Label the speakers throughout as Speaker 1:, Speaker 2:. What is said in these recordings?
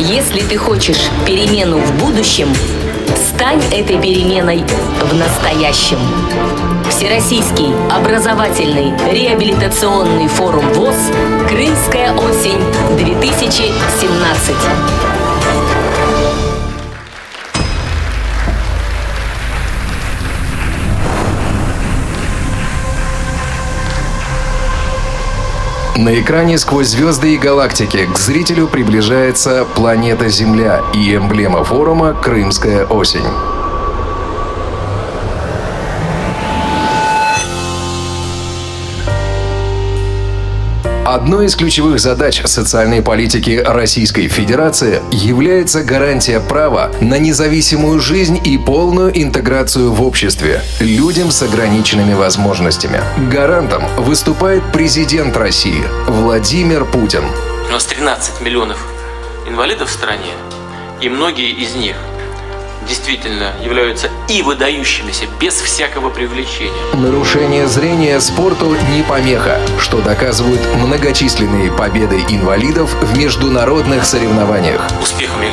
Speaker 1: Если ты хочешь перемену в будущем, стань этой переменой в настоящем. Всероссийский образовательный реабилитационный форум ВОЗ «Крымская осень-2017».
Speaker 2: На экране сквозь звезды и галактики к зрителю приближается планета Земля и эмблема форума «Крымская осень». Одной из ключевых задач социальной политики Российской Федерации является гарантия права на независимую жизнь и полную интеграцию в обществе людям с ограниченными возможностями. Гарантом выступает президент России Владимир Путин.
Speaker 3: У нас 13 миллионов инвалидов в стране, и многие из них действительно являются и выдающимися без всякого привлечения.
Speaker 2: Нарушение зрения спорту не помеха, что доказывают многочисленные победы инвалидов в международных соревнованиях.
Speaker 3: Успехами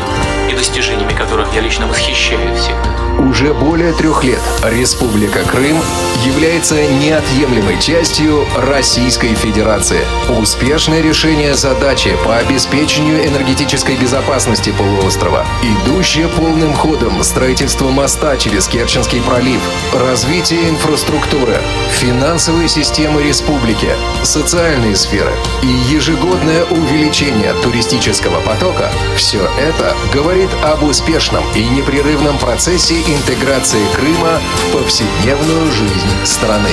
Speaker 3: и достижениями которых я лично восхищаюсь всегда.
Speaker 2: Уже более трех лет Республика Крым является неотъемлемой частью Российской Федерации. Успешное решение задачи по обеспечению энергетической безопасности полуострова, идущее полным ходом строительство моста через Керченский пролив, развитие инфраструктуры, финансовые системы республики, социальные сферы и ежегодное увеличение туристического потока – все это говорит об успешном и непрерывном процессе интеграции Крыма в повседневную жизнь страны.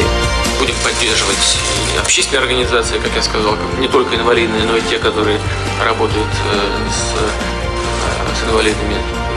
Speaker 3: Будем поддерживать общественные организации, как я сказал, не только инвалидные, но и те, которые работают э, с, э, с инвалидами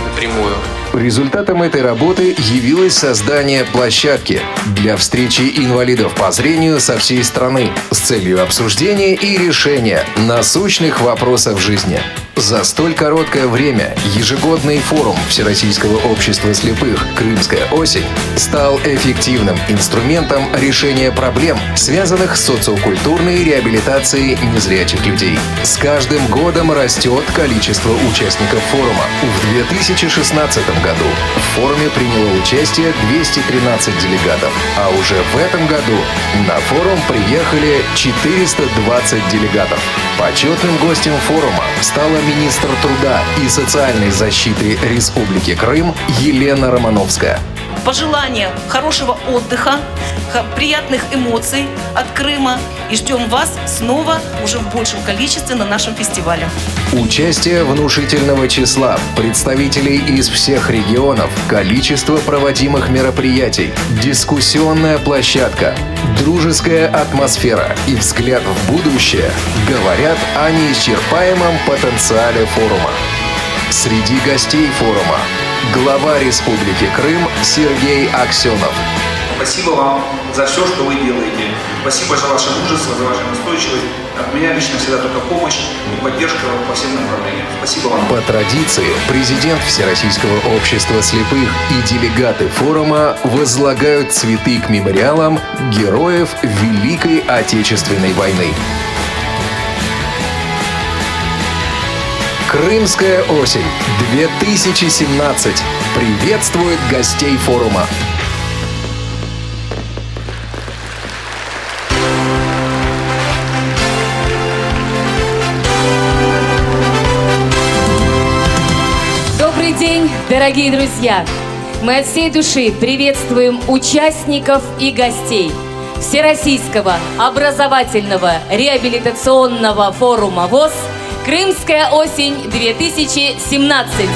Speaker 3: напрямую.
Speaker 2: Результатом этой работы явилось создание площадки для встречи инвалидов по зрению со всей страны с целью обсуждения и решения насущных вопросов жизни. За столь короткое время ежегодный форум Всероссийского общества слепых «Крымская осень» стал эффективным инструментом решения проблем, связанных с социокультурной реабилитацией незрячих людей. С каждым годом растет количество участников форума. В 2016 году в форуме приняло участие 213 делегатов, а уже в этом году на форум приехали 420 делегатов. Почетным гостем форума стала министр труда и социальной защиты Республики Крым Елена Романовская
Speaker 4: пожелания хорошего отдыха, приятных эмоций от Крыма. И ждем вас снова уже в большем количестве на нашем фестивале.
Speaker 2: Участие внушительного числа представителей из всех регионов, количество проводимых мероприятий, дискуссионная площадка, дружеская атмосфера и взгляд в будущее говорят о неисчерпаемом потенциале форума. Среди гостей форума глава Республики Крым Сергей Аксенов.
Speaker 5: Спасибо вам за все, что вы делаете. Спасибо за ваше мужество, за вашу настойчивость. От меня лично всегда только помощь и поддержка по всем направлениям. Спасибо вам.
Speaker 2: По традиции, президент Всероссийского общества слепых и делегаты форума возлагают цветы к мемориалам героев Великой Отечественной войны. Крымская осень 2017 приветствует гостей форума.
Speaker 6: Добрый день, дорогие друзья! Мы от всей души приветствуем участников и гостей Всероссийского образовательного реабилитационного форума ВОЗ – Крымская осень 2017.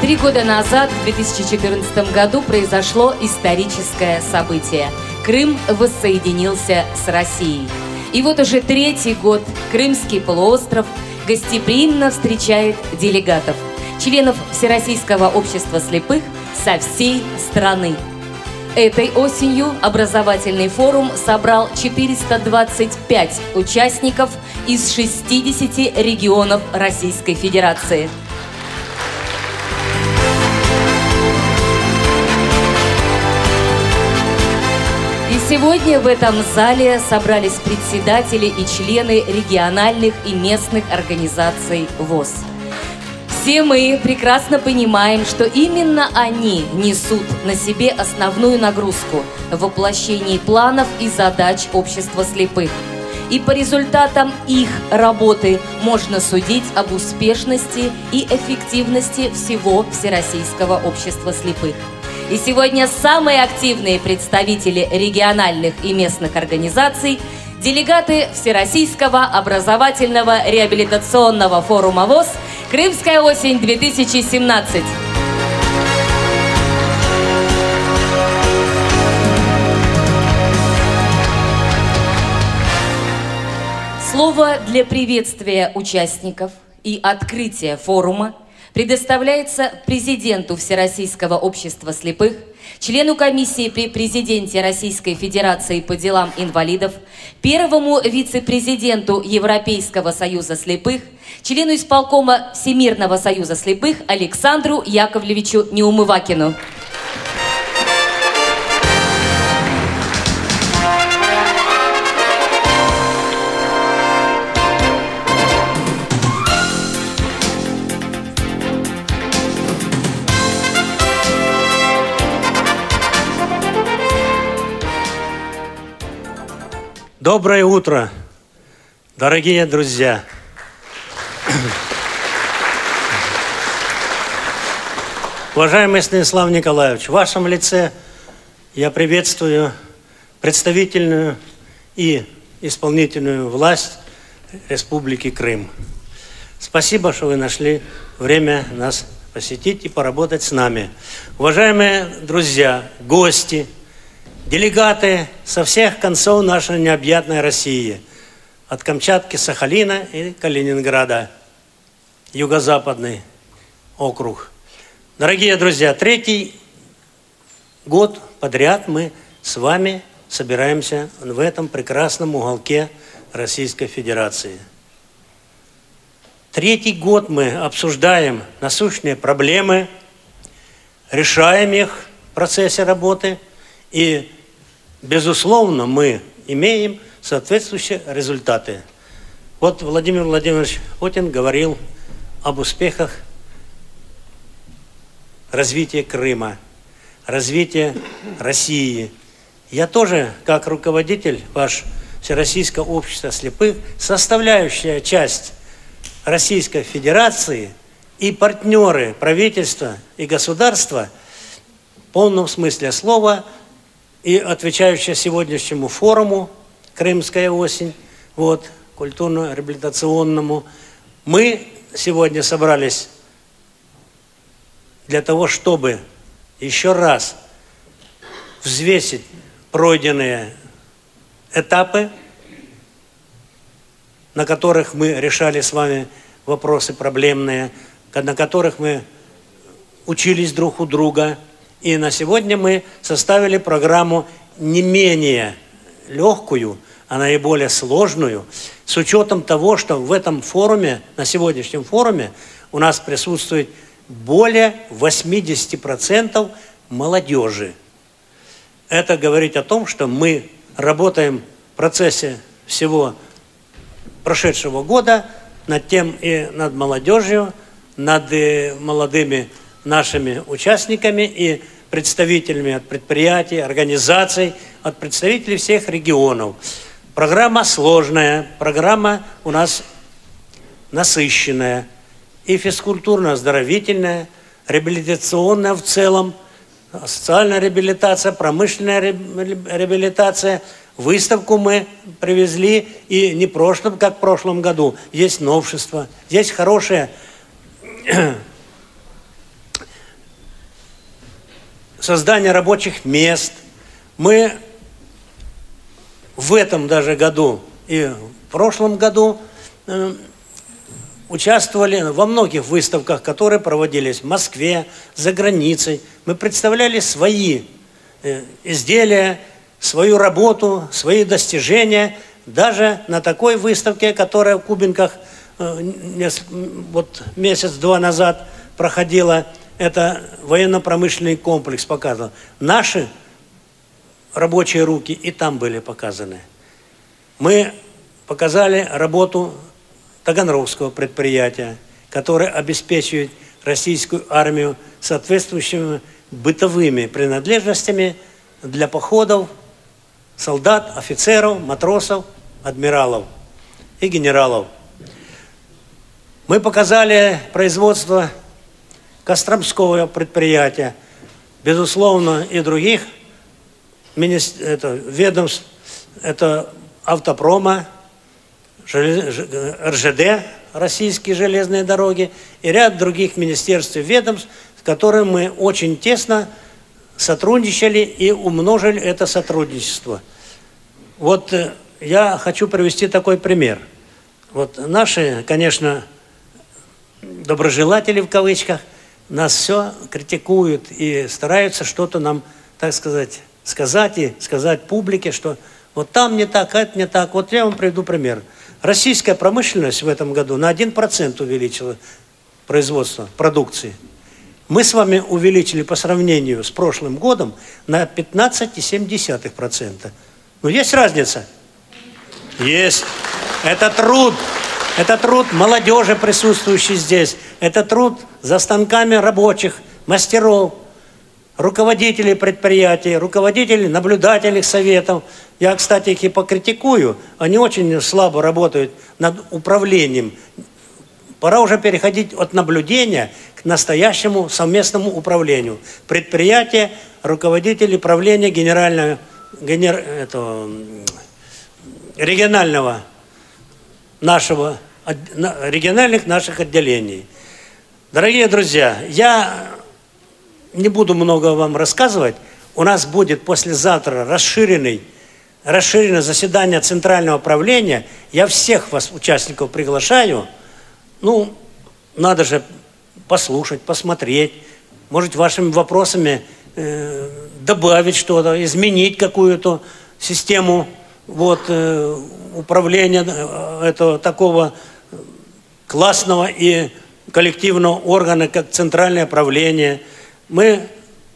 Speaker 6: Три года назад, в 2014 году, произошло историческое событие. Крым воссоединился с Россией. И вот уже третий год Крымский полуостров гостеприимно встречает делегатов – членов Всероссийского общества слепых со всей страны. Этой осенью образовательный форум собрал 425 участников из 60 регионов Российской Федерации. сегодня в этом зале собрались председатели и члены региональных и местных организаций ВОЗ. Все мы прекрасно понимаем, что именно они несут на себе основную нагрузку в воплощении планов и задач общества слепых. И по результатам их работы можно судить об успешности и эффективности всего Всероссийского общества слепых. И сегодня самые активные представители региональных и местных организаций – делегаты Всероссийского образовательного реабилитационного форума ВОЗ «Крымская осень-2017». Слово для приветствия участников и открытия форума предоставляется президенту Всероссийского общества слепых, члену комиссии при президенте Российской Федерации по делам инвалидов, первому вице-президенту Европейского союза слепых, члену исполкома Всемирного союза слепых Александру Яковлевичу Неумывакину.
Speaker 7: Доброе утро, дорогие друзья! Уважаемый Станислав Николаевич, в вашем лице я приветствую представительную и исполнительную власть Республики Крым. Спасибо, что вы нашли время нас посетить и поработать с нами. Уважаемые друзья, гости – делегаты со всех концов нашей необъятной России, от Камчатки, Сахалина и Калининграда, юго-западный округ. Дорогие друзья, третий год подряд мы с вами собираемся в этом прекрасном уголке Российской Федерации. Третий год мы обсуждаем насущные проблемы, решаем их в процессе работы и безусловно, мы имеем соответствующие результаты. Вот Владимир Владимирович Путин говорил об успехах развития Крыма, развития России. Я тоже, как руководитель ваш Всероссийского общества слепых, составляющая часть Российской Федерации и партнеры правительства и государства в полном смысле слова – и отвечающая сегодняшнему форуму «Крымская осень», вот, культурно-реабилитационному, мы сегодня собрались для того, чтобы еще раз взвесить пройденные этапы, на которых мы решали с вами вопросы проблемные, на которых мы учились друг у друга – и на сегодня мы составили программу не менее легкую, а наиболее сложную, с учетом того, что в этом форуме, на сегодняшнем форуме, у нас присутствует более 80% молодежи. Это говорит о том, что мы работаем в процессе всего прошедшего года над тем и над молодежью, над э, молодыми нашими участниками и представителями от предприятий, организаций, от представителей всех регионов. Программа сложная, программа у нас насыщенная, и физкультурно-оздоровительная, реабилитационная в целом, социальная реабилитация, промышленная реабилитация. Выставку мы привезли, и не прошлым, как в прошлом году. Есть новшество, есть хорошие создание рабочих мест. Мы в этом даже году и в прошлом году э, участвовали во многих выставках, которые проводились в Москве, за границей. Мы представляли свои э, изделия, свою работу, свои достижения, даже на такой выставке, которая в Кубинках э, вот месяц-два назад проходила – это военно-промышленный комплекс показывал. Наши рабочие руки и там были показаны. Мы показали работу Таганрогского предприятия, которое обеспечивает российскую армию соответствующими бытовыми принадлежностями для походов солдат, офицеров, матросов, адмиралов и генералов. Мы показали производство Костромского предприятия, безусловно, и других это, ведомств, это автопрома, РЖД, российские железные дороги и ряд других министерств и ведомств, с которыми мы очень тесно сотрудничали и умножили это сотрудничество. Вот э, я хочу привести такой пример. Вот наши, конечно, доброжелатели в кавычках нас все критикуют и стараются что-то нам, так сказать, сказать и сказать публике, что вот там не так, это не так. Вот я вам приведу пример. Российская промышленность в этом году на 1% увеличила производство продукции. Мы с вами увеличили по сравнению с прошлым годом на 15,7%. Ну, есть разница? Есть. Это труд. Это труд молодежи, присутствующей здесь. Это труд за станками рабочих, мастеров, руководителей предприятий, руководителей наблюдательных советов. Я, кстати, их и покритикую. Они очень слабо работают над управлением. Пора уже переходить от наблюдения к настоящему совместному управлению. Предприятие, руководитель управления генерального, генер, этого, регионального нашего, региональных наших отделений. Дорогие друзья, я не буду много вам рассказывать. У нас будет послезавтра расширенный, расширенное заседание Центрального правления. Я всех вас, участников, приглашаю. Ну, надо же послушать, посмотреть. Может, вашими вопросами э, добавить что-то, изменить какую-то систему вот, э, управления э, этого такого классного и коллективного органа, как Центральное правление – мы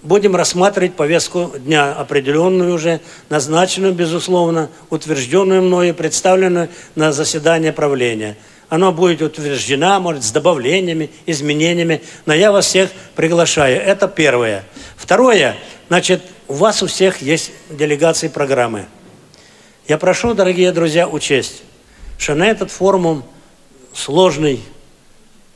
Speaker 7: будем рассматривать повестку дня, определенную уже, назначенную, безусловно, утвержденную мною, представленную на заседание правления. Она будет утверждена, может, с добавлениями, изменениями, но я вас всех приглашаю. Это первое. Второе, значит, у вас у всех есть делегации программы. Я прошу, дорогие друзья, учесть, что на этот форум сложный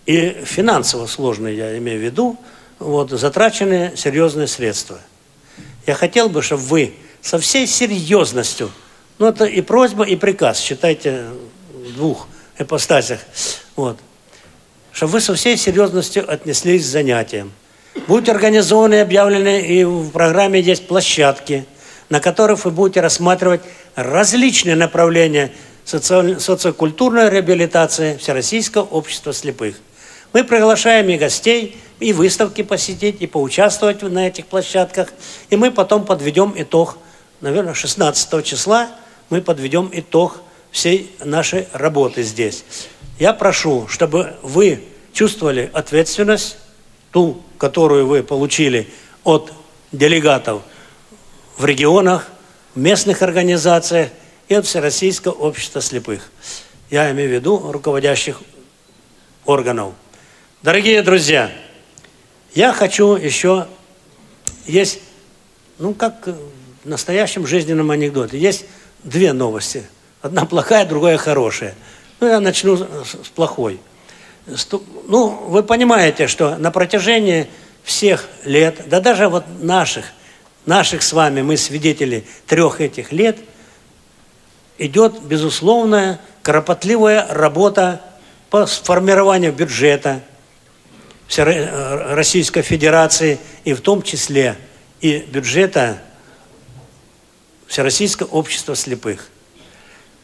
Speaker 7: и финансово сложный, я имею в виду, вот, затрачены серьезные средства. Я хотел бы, чтобы вы со всей серьезностью, ну это и просьба, и приказ, считайте в двух ипостасях, вот, чтобы вы со всей серьезностью отнеслись к занятиям. Будут организованы, объявлены, и в программе есть площадки, на которых вы будете рассматривать различные направления социокультурной реабилитации Всероссийского общества слепых. Мы приглашаем и гостей, и выставки посетить, и поучаствовать на этих площадках. И мы потом подведем итог, наверное, 16 числа мы подведем итог всей нашей работы здесь. Я прошу, чтобы вы чувствовали ответственность, ту, которую вы получили от делегатов в регионах, в местных организациях и от Всероссийского общества слепых. Я имею в виду руководящих органов. Дорогие друзья, я хочу еще, есть, ну как в настоящем жизненном анекдоте, есть две новости. Одна плохая, другая хорошая. Ну, я начну с плохой. Ну, вы понимаете, что на протяжении всех лет, да даже вот наших, наших с вами, мы свидетели трех этих лет, идет безусловная, кропотливая работа по формированию бюджета, Э, Российской Федерации и в том числе и бюджета Всероссийского общества слепых.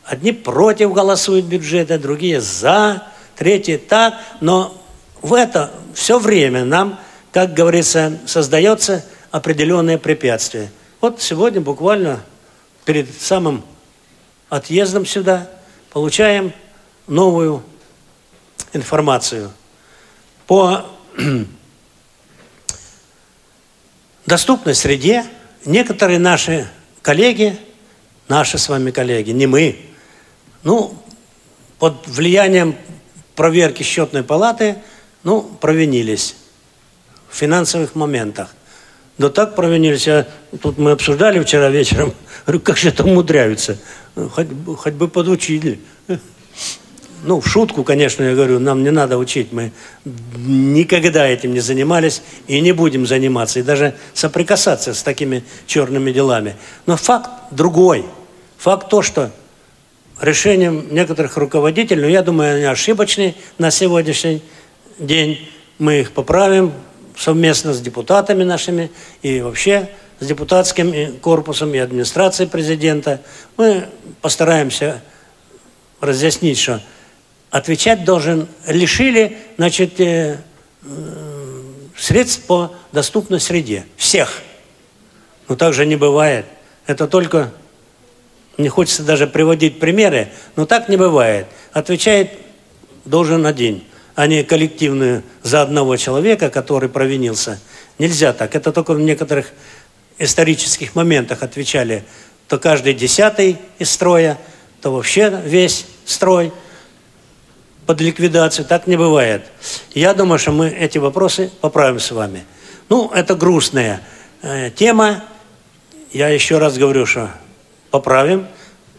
Speaker 7: Одни против голосуют бюджета, другие за, третьи так, но в это все время нам, как говорится, создается определенное препятствие. Вот сегодня буквально перед самым отъездом сюда получаем новую информацию по доступной среде некоторые наши коллеги, наши с вами коллеги, не мы, ну, под влиянием проверки счетной палаты, ну, провинились в финансовых моментах. Да так провинились, я, тут мы обсуждали вчера вечером, говорю, как же это умудряются, хоть, хоть бы подучили. Ну, в шутку, конечно, я говорю, нам не надо учить, мы никогда этим не занимались и не будем заниматься, и даже соприкасаться с такими черными делами. Но факт другой. Факт то, что решением некоторых руководителей, но я думаю, они ошибочные на сегодняшний день, мы их поправим совместно с депутатами нашими и вообще с депутатским корпусом и администрацией президента. Мы постараемся разъяснить, что отвечать должен, лишили, значит, э, э, средств по доступной среде. Всех. Но так же не бывает. Это только, не хочется даже приводить примеры, но так не бывает. Отвечает должен один, а не коллективную за одного человека, который провинился. Нельзя так. Это только в некоторых исторических моментах отвечали то каждый десятый из строя, то вообще весь строй – под ликвидацию. Так не бывает. Я думаю, что мы эти вопросы поправим с вами. Ну, это грустная э, тема. Я еще раз говорю, что поправим.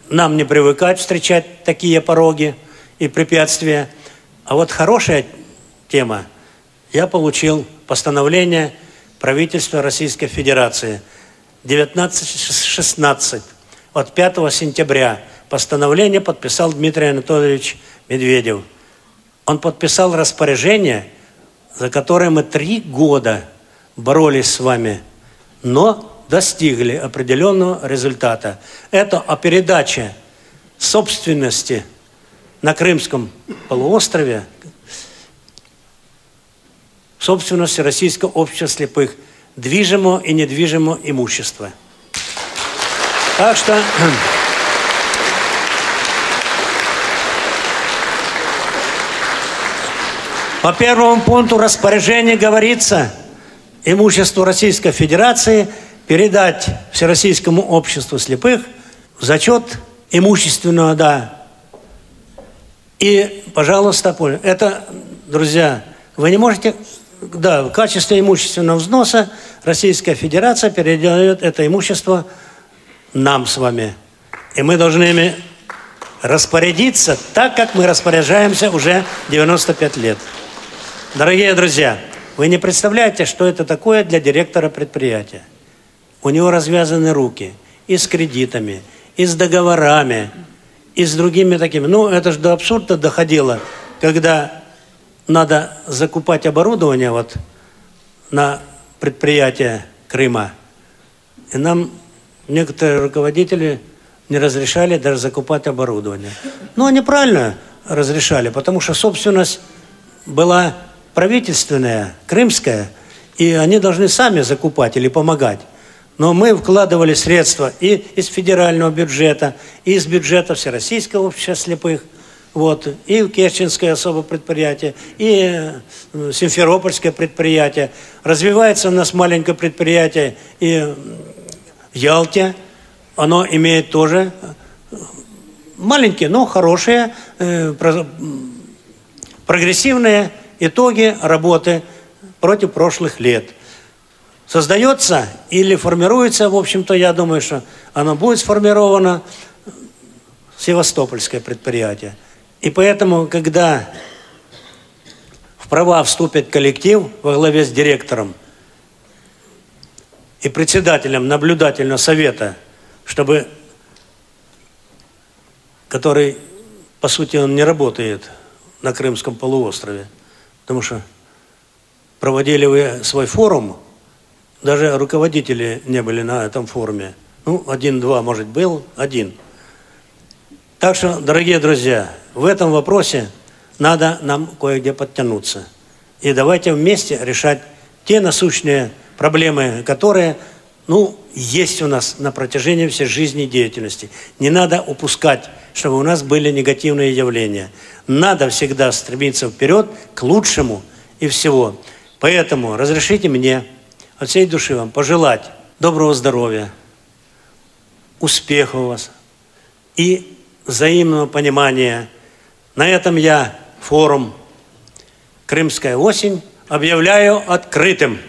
Speaker 7: Нам не привыкать встречать такие пороги и препятствия. А вот хорошая тема. Я получил постановление правительства Российской Федерации 1916 от 5 сентября. Постановление подписал Дмитрий Анатольевич Медведев – он подписал распоряжение, за которое мы три года боролись с вами, но достигли определенного результата. Это о передаче собственности на Крымском полуострове собственности Российского общества слепых движимого и недвижимого имущества. Так что По первому пункту распоряжения говорится имущество Российской Федерации передать Всероссийскому обществу слепых в зачет имущественного, да. И, пожалуйста, это, друзья, вы не можете, да, в качестве имущественного взноса Российская Федерация передает это имущество нам с вами. И мы должны ими распорядиться так, как мы распоряжаемся уже 95 лет. Дорогие друзья, вы не представляете, что это такое для директора предприятия. У него развязаны руки и с кредитами, и с договорами, и с другими такими. Ну, это же до абсурда доходило, когда надо закупать оборудование вот на предприятие Крыма. И нам некоторые руководители не разрешали даже закупать оборудование. Но они правильно разрешали, потому что собственность была правительственная, крымская, и они должны сами закупать или помогать. Но мы вкладывали средства и из федерального бюджета, и из бюджета Всероссийского общества слепых, вот, и Керченское особое предприятие, и э, Симферопольское предприятие. Развивается у нас маленькое предприятие и в Ялте. Оно имеет тоже э, маленькие, но хорошие, э, прогрессивные итоги работы против прошлых лет. Создается или формируется, в общем-то, я думаю, что оно будет сформировано Севастопольское предприятие. И поэтому, когда в права вступит коллектив во главе с директором и председателем наблюдательного совета, чтобы, который, по сути, он не работает на Крымском полуострове, Потому что проводили вы свой форум, даже руководители не были на этом форуме. Ну, один-два, может, был, один. Так что, дорогие друзья, в этом вопросе надо нам кое-где подтянуться. И давайте вместе решать те насущные проблемы, которые, ну, есть у нас на протяжении всей жизни и деятельности. Не надо упускать, чтобы у нас были негативные явления. Надо всегда стремиться вперед к лучшему и всего. Поэтому разрешите мне от всей души вам пожелать доброго здоровья, успехов у вас и взаимного понимания. На этом я форум «Крымская осень» объявляю открытым.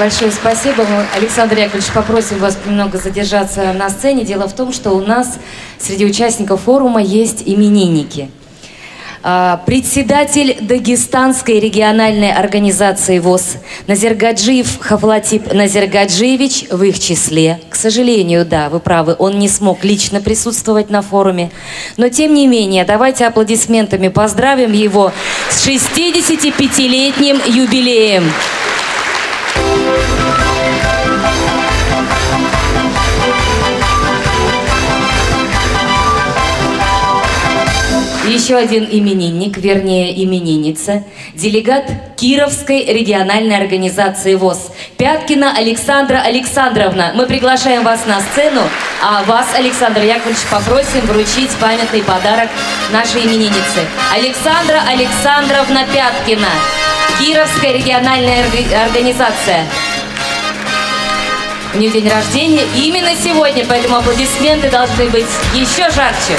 Speaker 6: Большое спасибо. Мы, Александр Яковлевич, попросим вас немного задержаться на сцене. Дело в том, что у нас среди участников форума есть именинники. А, председатель Дагестанской региональной организации ВОЗ Назергаджиев Хавлатип Назергаджиевич в их числе. К сожалению, да, вы правы, он не смог лично присутствовать на форуме. Но тем не менее, давайте аплодисментами поздравим его с 65-летним юбилеем. Еще один именинник, вернее именинница, делегат Кировской региональной организации ВОЗ. Пяткина Александра Александровна. Мы приглашаем вас на сцену, а вас, Александр Яковлевич, попросим вручить памятный подарок нашей имениннице. Александра Александровна Пяткина. Кировская региональная организация. У нее день рождения именно сегодня, поэтому аплодисменты должны быть еще жарче.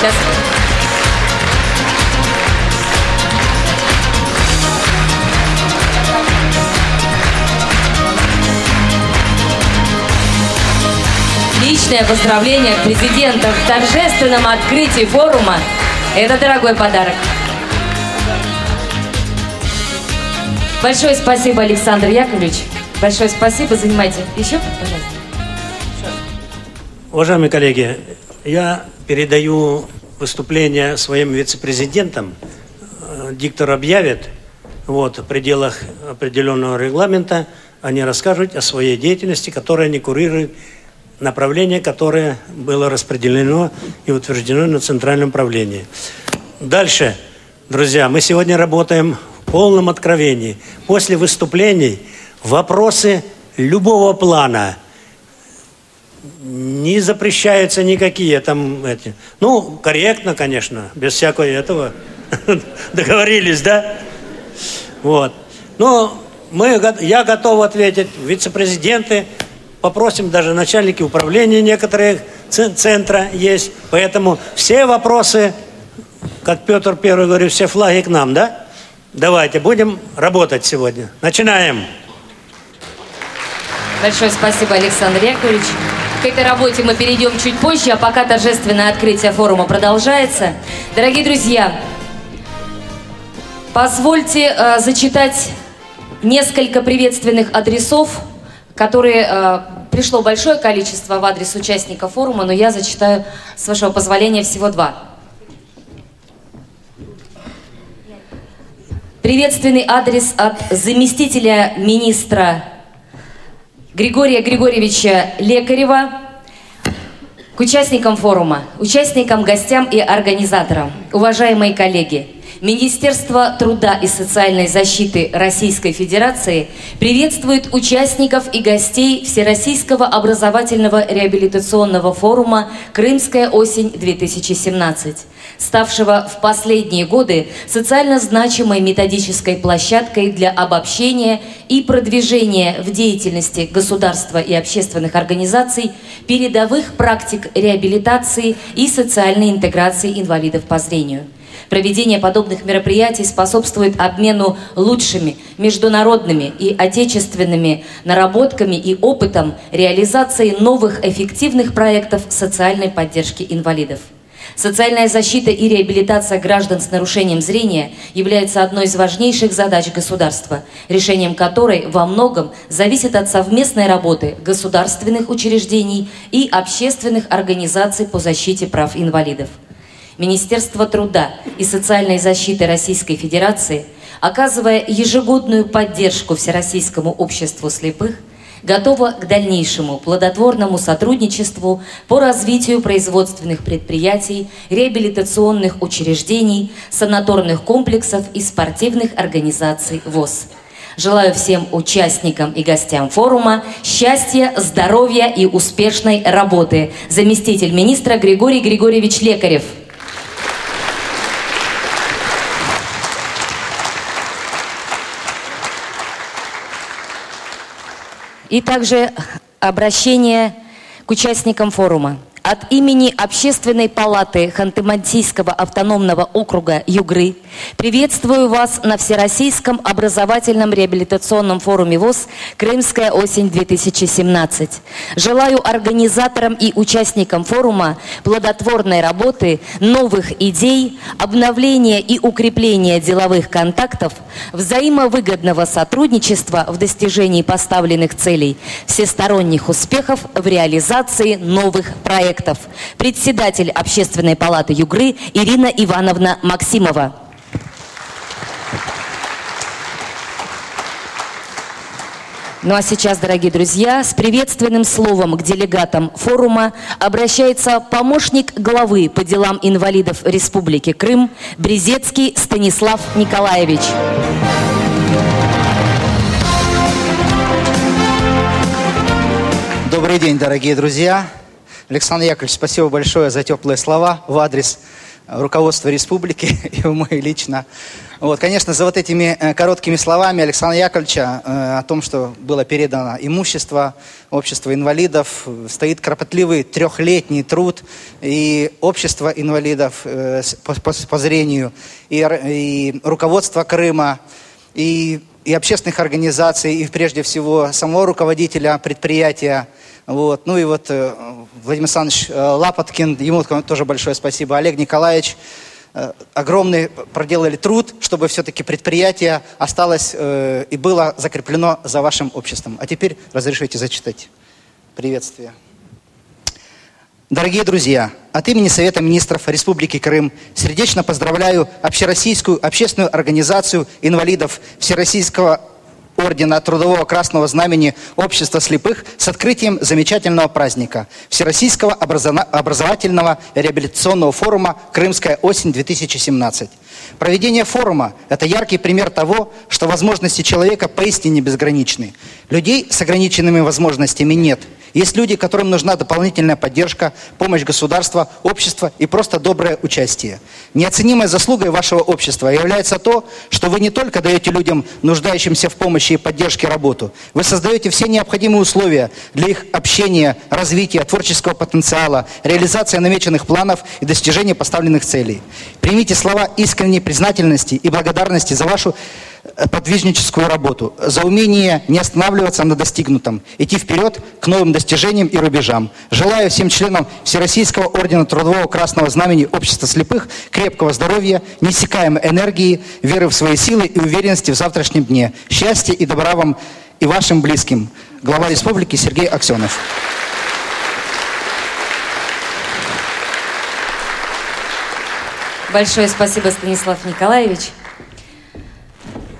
Speaker 6: Сейчас. Личное поздравление президента в торжественном открытии форума – это дорогой подарок. Большое спасибо, Александр Яковлевич. Большое спасибо. Занимайте. Еще, пожалуйста.
Speaker 7: Уважаемые коллеги, я передаю выступление своим вице-президентам. Диктор объявит вот, в пределах определенного регламента. Они расскажут о своей деятельности, которая не курирует направление, которое было распределено и утверждено на центральном правлении. Дальше, друзья, мы сегодня работаем полном откровении. После выступлений вопросы любого плана не запрещаются никакие там эти. Ну, корректно, конечно, без всякого этого. Договорились, да? Вот. Но мы, я готов ответить, вице-президенты, попросим даже начальники управления некоторых центра есть. Поэтому все вопросы, как Петр Первый говорит, все флаги к нам, да? Давайте, будем работать сегодня. Начинаем.
Speaker 6: Большое спасибо, Александр Яковлевич. К этой работе мы перейдем чуть позже, а пока торжественное открытие форума продолжается. Дорогие друзья, позвольте э, зачитать несколько приветственных адресов, которые э, пришло большое количество в адрес участников форума, но я зачитаю, с вашего позволения, всего два. Приветственный адрес от заместителя министра Григория Григорьевича Лекарева к участникам форума, участникам, гостям и организаторам. Уважаемые коллеги, Министерство труда и социальной защиты Российской Федерации приветствует участников и гостей Всероссийского образовательного реабилитационного форума «Крымская осень-2017», ставшего в последние годы социально значимой методической площадкой для обобщения и продвижения в деятельности государства и общественных организаций передовых практик реабилитации и социальной интеграции инвалидов по зрению. Проведение подобных мероприятий способствует обмену лучшими международными и отечественными наработками и опытом реализации новых эффективных проектов социальной поддержки инвалидов. Социальная защита и реабилитация граждан с нарушением зрения является одной из важнейших задач государства, решением которой во многом зависит от совместной работы государственных учреждений и общественных организаций по защите прав инвалидов. Министерство труда и социальной защиты Российской Федерации, оказывая ежегодную поддержку Всероссийскому обществу слепых, готово к дальнейшему плодотворному сотрудничеству по развитию производственных предприятий, реабилитационных учреждений, санаторных комплексов и спортивных организаций ВОЗ. Желаю всем участникам и гостям форума счастья, здоровья и успешной работы. Заместитель министра Григорий Григорьевич Лекарев. И также обращение к участникам форума. От имени Общественной палаты Ханты-Мансийского автономного округа Югры приветствую вас на Всероссийском образовательном реабилитационном форуме ВОЗ «Крымская осень-2017». Желаю организаторам и участникам форума плодотворной работы, новых идей, обновления и укрепления деловых контактов, взаимовыгодного сотрудничества в достижении поставленных целей, всесторонних успехов в реализации новых проектов проектов. Председатель Общественной палаты Югры Ирина Ивановна Максимова. Ну а сейчас, дорогие друзья, с приветственным словом к делегатам форума обращается помощник главы по делам инвалидов Республики Крым Брезецкий Станислав Николаевич.
Speaker 8: Добрый день, дорогие друзья. Александр Яковлевич, спасибо большое за теплые слова в адрес руководства республики и мой лично. Вот, конечно, за вот этими э, короткими словами Александра Яковлевича э, о том, что было передано имущество общества инвалидов, стоит кропотливый трехлетний труд и общество инвалидов э, по, по, по зрению, и, и руководство Крыма, и, и общественных организаций, и прежде всего самого руководителя предприятия вот. Ну и вот э, Владимир Александрович э, Лапоткин, ему тоже большое спасибо. Олег Николаевич, э, огромный проделали труд, чтобы все-таки предприятие осталось и было закреплено за вашим обществом. А теперь разрешите зачитать приветствие. Дорогие друзья, от имени Совета министров Республики Крым сердечно поздравляю Общероссийскую общественную организацию инвалидов Всероссийского Ордена Трудового Красного Знамени Общества Слепых с открытием замечательного праздника Всероссийского образовательного реабилитационного форума «Крымская осень-2017». Проведение форума – это яркий пример того, что возможности человека поистине безграничны. Людей с ограниченными возможностями нет – есть люди, которым нужна дополнительная поддержка, помощь государства, общества и просто доброе участие. Неоценимой заслугой вашего общества является то, что вы не только даете людям, нуждающимся в помощи и поддержке, работу, вы создаете все необходимые условия для их общения, развития, творческого потенциала, реализации намеченных планов и достижения поставленных целей. Примите слова искренней признательности и благодарности за вашу подвижническую работу, за умение не останавливаться на достигнутом, идти вперед к новым достижениям и рубежам. Желаю всем членам Всероссийского Ордена Трудового Красного Знамени Общества Слепых крепкого здоровья, неиссякаемой энергии, веры в свои силы и уверенности в завтрашнем дне. Счастья и добра вам и вашим близким. Глава Республики Сергей Аксенов.
Speaker 6: Большое спасибо, Станислав Николаевич.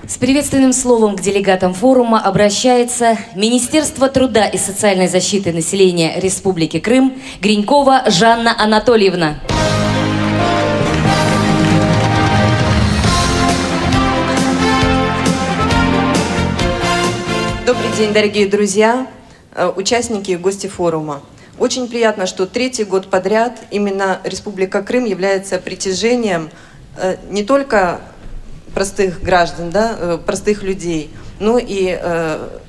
Speaker 6: С приветственным словом к делегатам форума обращается Министерство труда и социальной защиты населения Республики Крым Гринькова Жанна Анатольевна.
Speaker 9: Добрый день, дорогие друзья, э, участники и гости форума. Очень приятно, что третий год подряд именно Республика Крым является притяжением э, не только простых граждан, да, э, простых людей, но и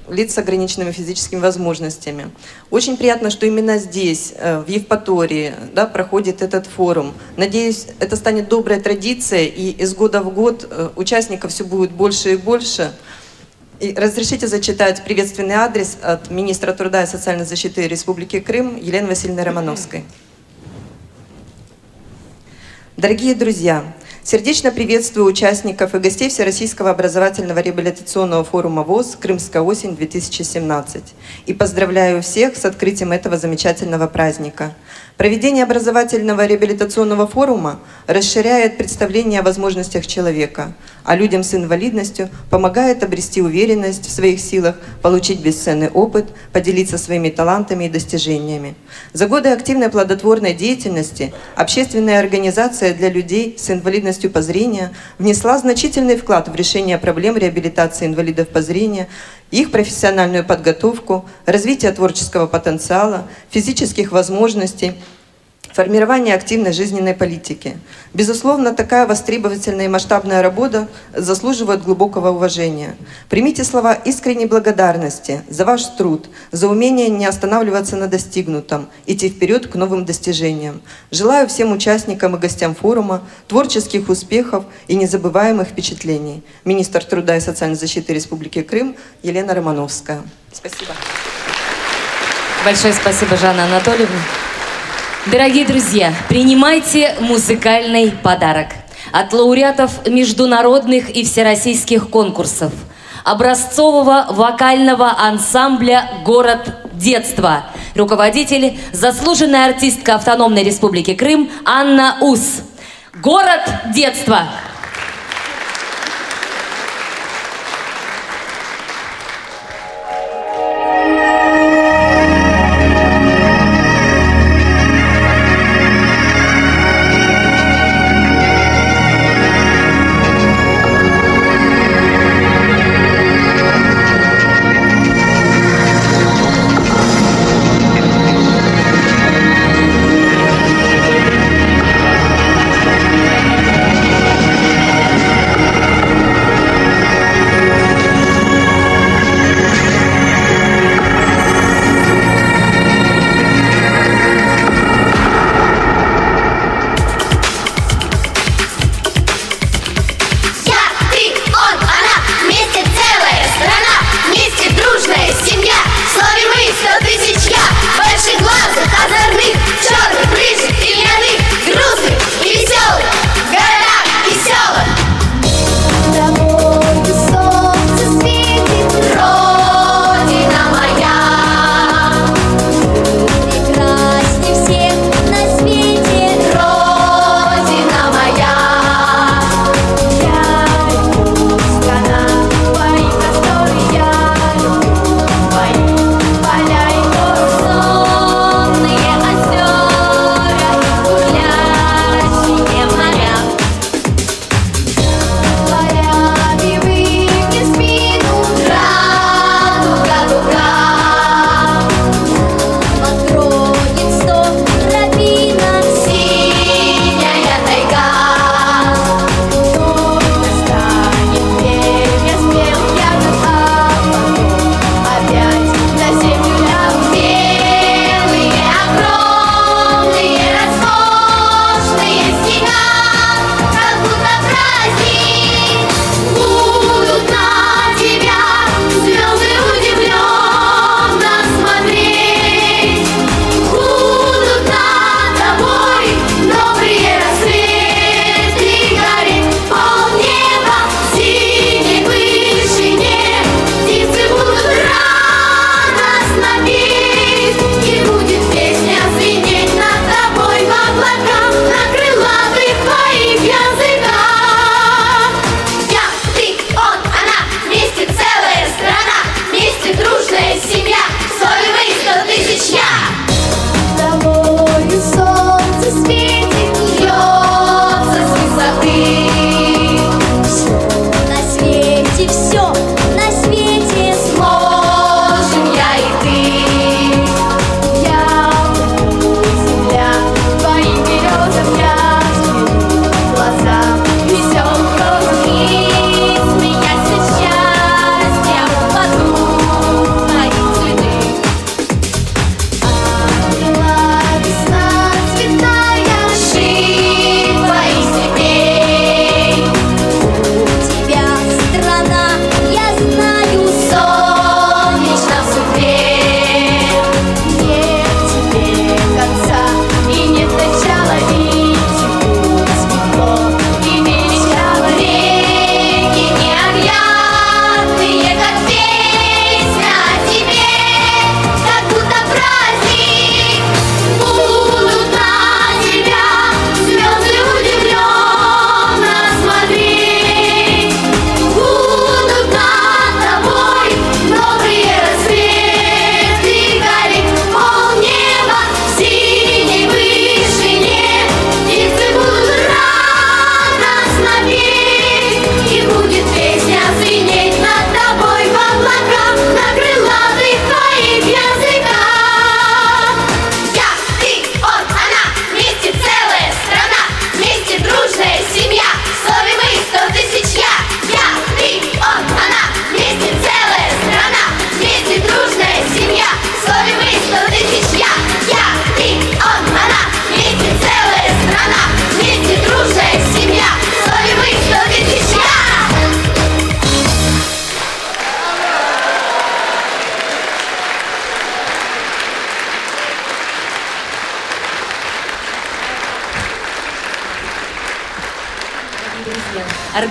Speaker 9: лиц с ограниченными физическими возможностями. Очень приятно, что именно здесь, в Евпатории, да, проходит этот форум. Надеюсь, это станет доброй традицией, и из года в год участников все будет больше и больше – и разрешите зачитать приветственный адрес от министра труда и социальной защиты Республики Крым Елены Васильевны Романовской. Дорогие друзья, сердечно приветствую участников и гостей Всероссийского образовательного реабилитационного форума ВОЗ «Крымская осень-2017» и поздравляю всех с открытием этого замечательного праздника – Проведение образовательного реабилитационного форума расширяет представление о возможностях человека, а людям с инвалидностью помогает обрести уверенность в своих силах, получить бесценный опыт, поделиться своими талантами и достижениями. За годы активной плодотворной деятельности общественная организация для людей с инвалидностью по зрению внесла значительный вклад в решение проблем реабилитации инвалидов по зрению их профессиональную подготовку, развитие творческого потенциала, физических возможностей, формирование активной жизненной политики. Безусловно, такая востребовательная и масштабная работа заслуживает глубокого уважения. Примите слова искренней благодарности за ваш труд, за умение не останавливаться на достигнутом, идти вперед к новым достижениям. Желаю всем участникам и гостям форума творческих успехов и незабываемых впечатлений. Министр труда и социальной защиты Республики Крым Елена Романовская. Спасибо.
Speaker 6: Большое спасибо, Жанна Анатольевна. Дорогие друзья, принимайте музыкальный подарок от лауреатов международных и всероссийских конкурсов образцового вокального ансамбля «Город детства». Руководитель, заслуженная артистка Автономной Республики Крым Анна Ус. «Город детства».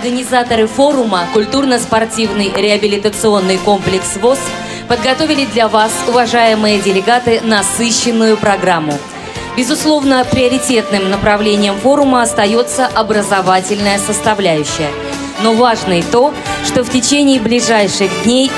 Speaker 6: Организаторы форума «Культурно-спортивный реабилитационный комплекс ВОЗ» подготовили для вас, уважаемые делегаты, насыщенную программу. Безусловно, приоритетным направлением форума остается образовательная составляющая. Но важно и то, что в течение ближайших дней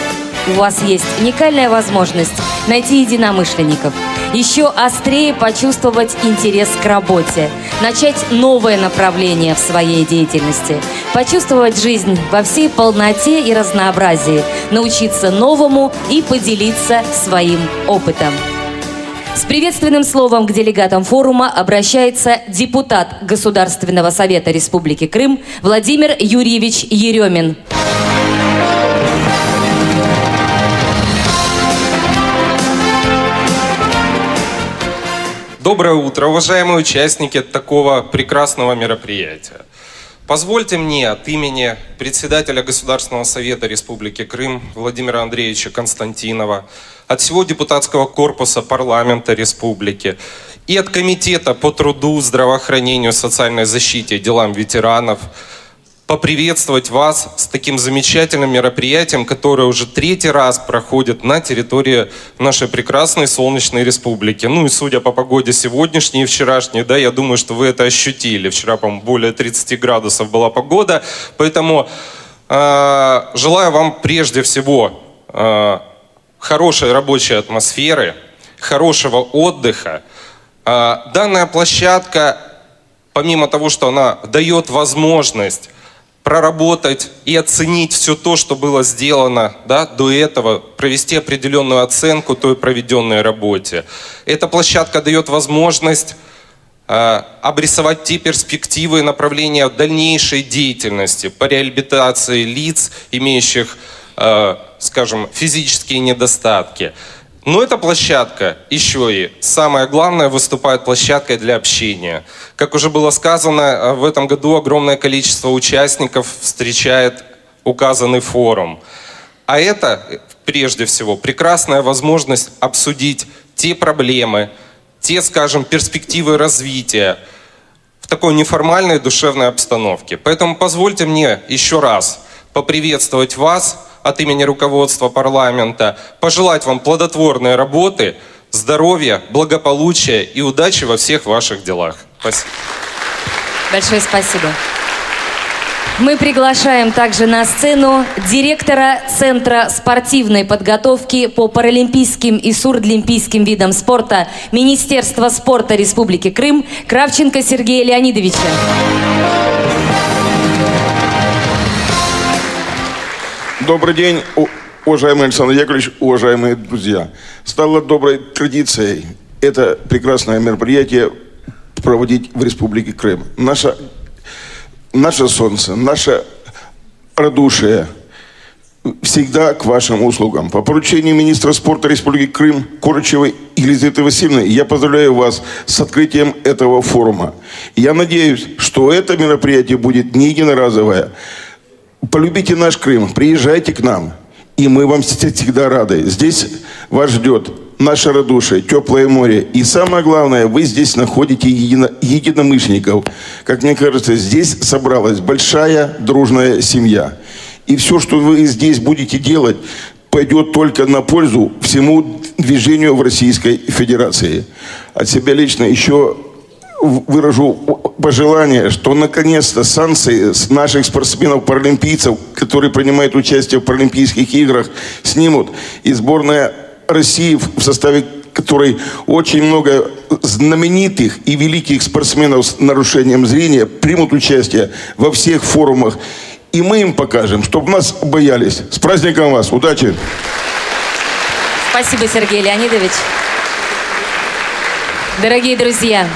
Speaker 6: у вас есть уникальная возможность найти единомышленников, еще острее почувствовать интерес к работе, начать новое направление в своей деятельности, почувствовать жизнь во всей полноте и разнообразии, научиться новому и поделиться своим опытом. С приветственным словом к делегатам форума обращается депутат Государственного совета Республики Крым Владимир Юрьевич Еремин.
Speaker 10: Доброе утро, уважаемые участники такого прекрасного мероприятия. Позвольте мне от имени председателя Государственного совета Республики Крым Владимира Андреевича Константинова, от всего депутатского корпуса парламента республики и от Комитета по труду, здравоохранению, социальной защите и делам ветеранов – поприветствовать вас с таким замечательным мероприятием, которое уже третий раз проходит на территории нашей прекрасной солнечной республики. Ну и судя по погоде сегодняшней и вчерашней, да, я думаю, что вы это ощутили. Вчера, по-моему, более 30 градусов была погода. Поэтому э, желаю вам прежде всего э, хорошей рабочей атмосферы, хорошего отдыха. Э, данная площадка, помимо того, что она дает возможность проработать и оценить все то, что было сделано да, до этого, провести определенную оценку той проведенной работе. Эта площадка дает возможность э, обрисовать те перспективы и направления дальнейшей деятельности по реабилитации лиц, имеющих, э, скажем, физические недостатки. Но эта площадка еще и, самое главное, выступает площадкой для общения. Как уже было сказано, э, в этом году огромное количество участников встречает указанный форум. А это, прежде всего, прекрасная возможность обсудить те проблемы, те, скажем, перспективы развития в такой неформальной душевной обстановке. Поэтому позвольте мне еще раз поприветствовать вас – от имени руководства парламента пожелать вам плодотворной работы, здоровья, благополучия и удачи во всех ваших делах. Спасибо.
Speaker 6: Большое спасибо. Мы приглашаем также на сцену директора Центра спортивной подготовки по паралимпийским и сурдлимпийским видам спорта Министерства спорта Республики Крым Кравченко Сергея Леонидовича.
Speaker 11: Добрый день, уважаемый Александр Яковлевич, уважаемые друзья. Стало доброй традицией это прекрасное мероприятие проводить в Республике Крым. Наше, наше солнце, наше радушие всегда к вашим услугам. По поручению министра спорта Республики Крым Корочевой Елизаветы Васильевны я поздравляю вас с открытием этого форума. Я надеюсь, что это мероприятие будет не единоразовое, полюбите наш Крым, приезжайте к нам, и мы вам всегда рады. Здесь вас ждет наше радушие, теплое море. И самое главное, вы здесь находите едино, единомышленников. Как мне кажется, здесь собралась большая дружная семья. И все, что вы здесь будете делать, пойдет только на пользу всему движению в Российской Федерации. От себя лично еще выражу пожелание, что наконец-то санкции с наших спортсменов-паралимпийцев, которые принимают участие в Паралимпийских играх, снимут. И сборная России в составе которой очень много знаменитых и великих спортсменов с нарушением зрения примут участие во всех форумах. И мы им покажем, чтобы нас боялись. С праздником вас! Удачи!
Speaker 6: Спасибо, Сергей Леонидович. Дорогие друзья,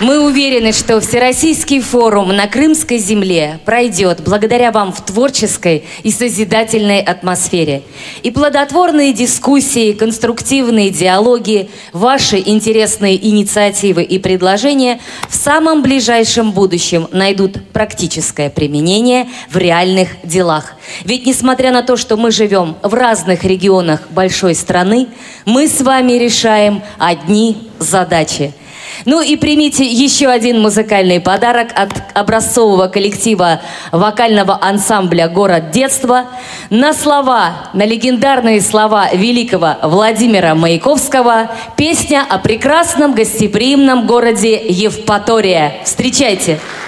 Speaker 6: мы уверены, что Всероссийский форум на Крымской земле пройдет благодаря вам в творческой и созидательной атмосфере. И плодотворные дискуссии, конструктивные диалоги, ваши интересные инициативы и предложения в самом ближайшем будущем найдут практическое применение в реальных делах. Ведь несмотря на то, что мы живем в разных регионах большой страны, мы с вами решаем одни задачи –
Speaker 12: Ну и примите еще один музыкальный подарок от образцового коллектива вокального ансамбля «Город детства» на слова, на легендарные слова великого Владимира Маяковского песня о прекрасном гостеприимном городе Евпатория. Встречайте! Встречайте!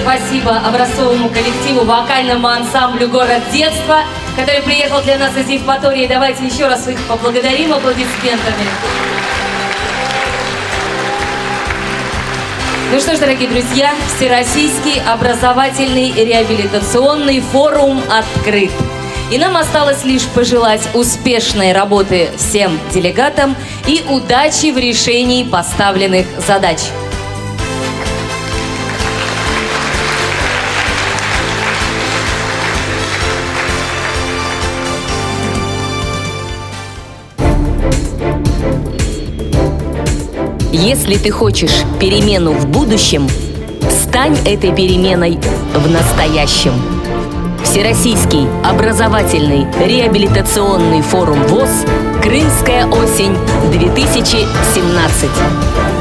Speaker 12: Спасибо образцовому коллективу, вокальному ансамблю «Город детства», который приехал для нас из Евпатории. Давайте еще раз их поблагодарим аплодисментами. Ну что ж, дорогие друзья, Всероссийский образовательный реабилитационный форум открыт.
Speaker 13: И нам осталось лишь пожелать успешной работы всем делегатам и удачи в решении поставленных задач.
Speaker 6: Если ты хочешь перемену в будущем, стань этой переменой в настоящем. Всероссийский образовательный реабилитационный форум ВОЗ «Крымская осень-2017».